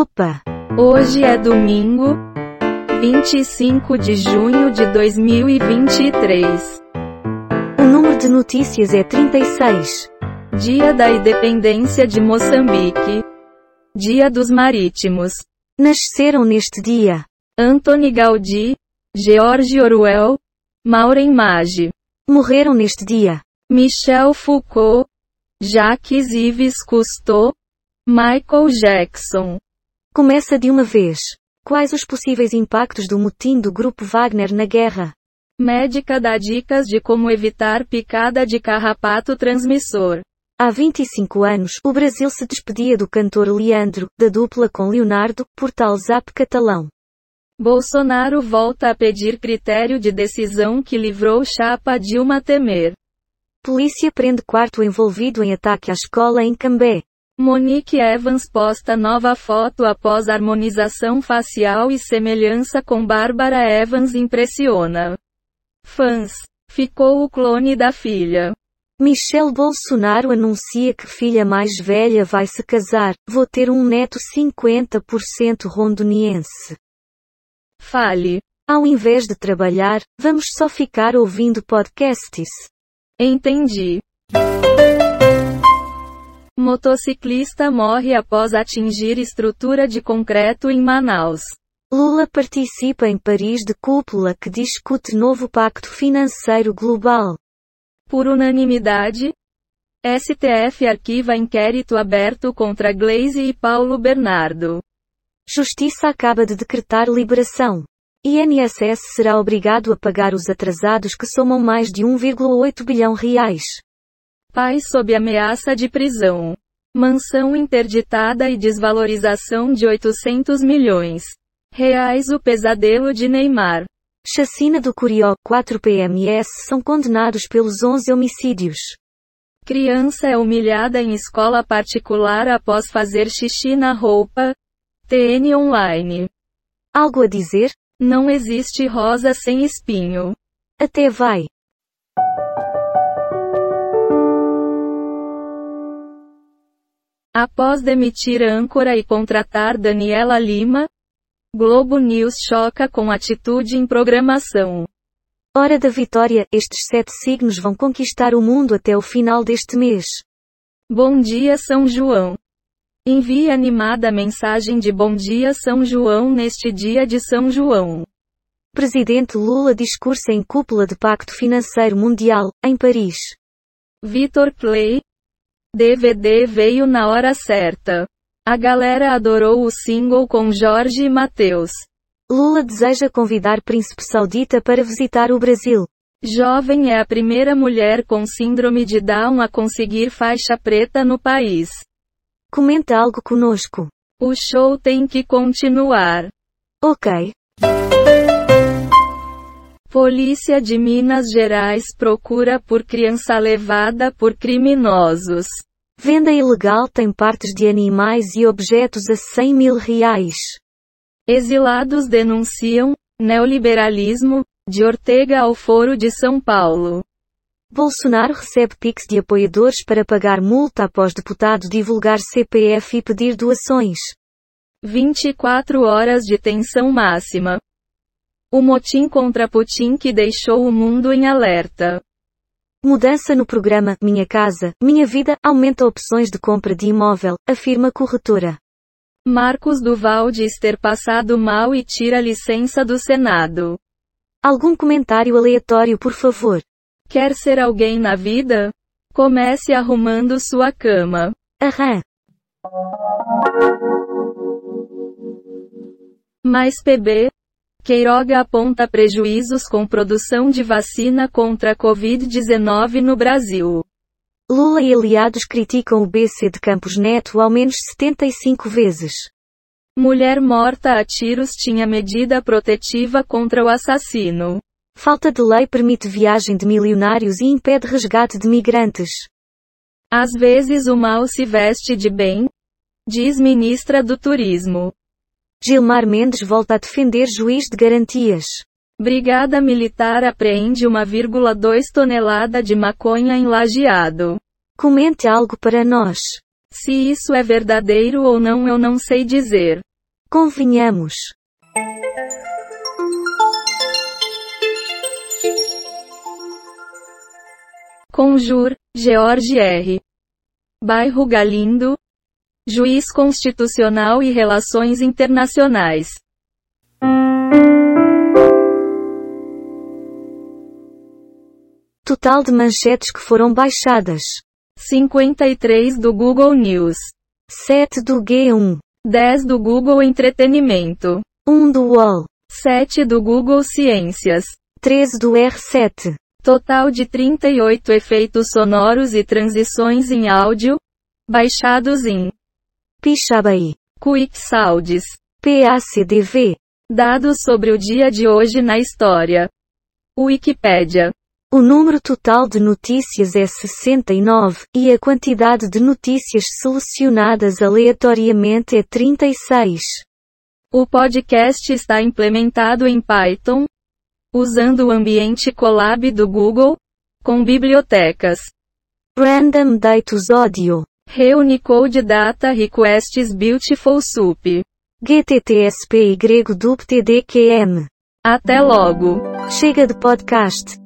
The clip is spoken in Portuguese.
Opa! Hoje é domingo, 25 de junho de 2023. O número de notícias é 36. Dia da Independência de Moçambique. Dia dos Marítimos. Nasceram neste dia Anthony Gaudí, George Orwell, Maureen Maggi, Morreram neste dia Michel Foucault, Jacques Yves Cousteau, Michael Jackson. Começa de uma vez. Quais os possíveis impactos do motim do grupo Wagner na guerra? Médica dá dicas de como evitar picada de carrapato transmissor. Há 25 anos, o Brasil se despedia do cantor Leandro, da dupla com Leonardo, por tal zap catalão. Bolsonaro volta a pedir critério de decisão que livrou chapa Dilma Temer. Polícia prende quarto envolvido em ataque à escola em Cambé. Monique Evans posta nova foto após harmonização facial e semelhança com Bárbara Evans impressiona. Fãs. Ficou o clone da filha. Michel Bolsonaro anuncia que filha mais velha vai se casar, vou ter um neto 50% rondoniense. Fale. Ao invés de trabalhar, vamos só ficar ouvindo podcasts. Entendi. Motociclista morre após atingir estrutura de concreto em Manaus. Lula participa em Paris de cúpula que discute novo pacto financeiro global. Por unanimidade, STF arquiva inquérito aberto contra Glaze e Paulo Bernardo. Justiça acaba de decretar liberação. INSS será obrigado a pagar os atrasados que somam mais de 1,8 bilhão reais. Pai sob ameaça de prisão. Mansão interditada e desvalorização de 800 milhões. Reais o pesadelo de Neymar. Chacina do Curió, 4 PMS são condenados pelos 11 homicídios. Criança é humilhada em escola particular após fazer xixi na roupa. TN Online. Algo a dizer? Não existe rosa sem espinho. Até vai. Após demitir âncora e contratar Daniela Lima, Globo News choca com atitude em programação. Hora da vitória, estes sete signos vão conquistar o mundo até o final deste mês. Bom dia São João. Envie animada mensagem de Bom dia São João neste dia de São João. Presidente Lula discursa em cúpula de Pacto Financeiro Mundial, em Paris. Vitor Clay. DVD veio na hora certa. A galera adorou o single com Jorge e Mateus. Lula deseja convidar príncipe saudita para visitar o Brasil. Jovem é a primeira mulher com síndrome de Down a conseguir faixa preta no país. Comenta algo conosco. O show tem que continuar. Ok. Polícia de Minas Gerais procura por criança levada por criminosos. Venda ilegal tem partes de animais e objetos a 100 mil reais. Exilados denunciam neoliberalismo de Ortega ao Foro de São Paulo. Bolsonaro recebe pix de apoiadores para pagar multa após deputado divulgar CPF e pedir doações. 24 horas de tensão máxima. O motim contra Putin que deixou o mundo em alerta. Mudança no programa Minha Casa, Minha Vida aumenta opções de compra de imóvel, afirma corretora. Marcos Duval diz ter passado mal e tira licença do Senado. Algum comentário aleatório, por favor. Quer ser alguém na vida? Comece arrumando sua cama. Aham. Mais PB. Queiroga aponta prejuízos com produção de vacina contra a Covid-19 no Brasil. Lula e aliados criticam o BC de Campos Neto ao menos 75 vezes. Mulher morta a tiros tinha medida protetiva contra o assassino. Falta de lei permite viagem de milionários e impede resgate de migrantes. Às vezes o mal se veste de bem, diz ministra do Turismo. Gilmar Mendes volta a defender juiz de garantias. Brigada Militar apreende 1,2 tonelada de maconha em Lajeado. Comente algo para nós. Se isso é verdadeiro ou não eu não sei dizer. Convenhamos. Conjur, George R. Bairro Galindo. Juiz Constitucional e Relações Internacionais. Total de manchetes que foram baixadas. 53 do Google News. 7 do G1. 10 do Google Entretenimento. 1 do UOL. 7 do Google Ciências. 13 do R7. Total de 38 efeitos sonoros e transições em áudio. Baixados em Pixabay. Quick Sounds. PACDV. Dados sobre o dia de hoje na história. Wikipédia. O número total de notícias é 69, e a quantidade de notícias selecionadas aleatoriamente é 36. O podcast está implementado em Python, usando o ambiente Colab do Google, com bibliotecas Random Datus Audio. Reunicode Data Requests Beautiful Soup. GTTSPY DUPTDQM. Até logo! Chega de podcast.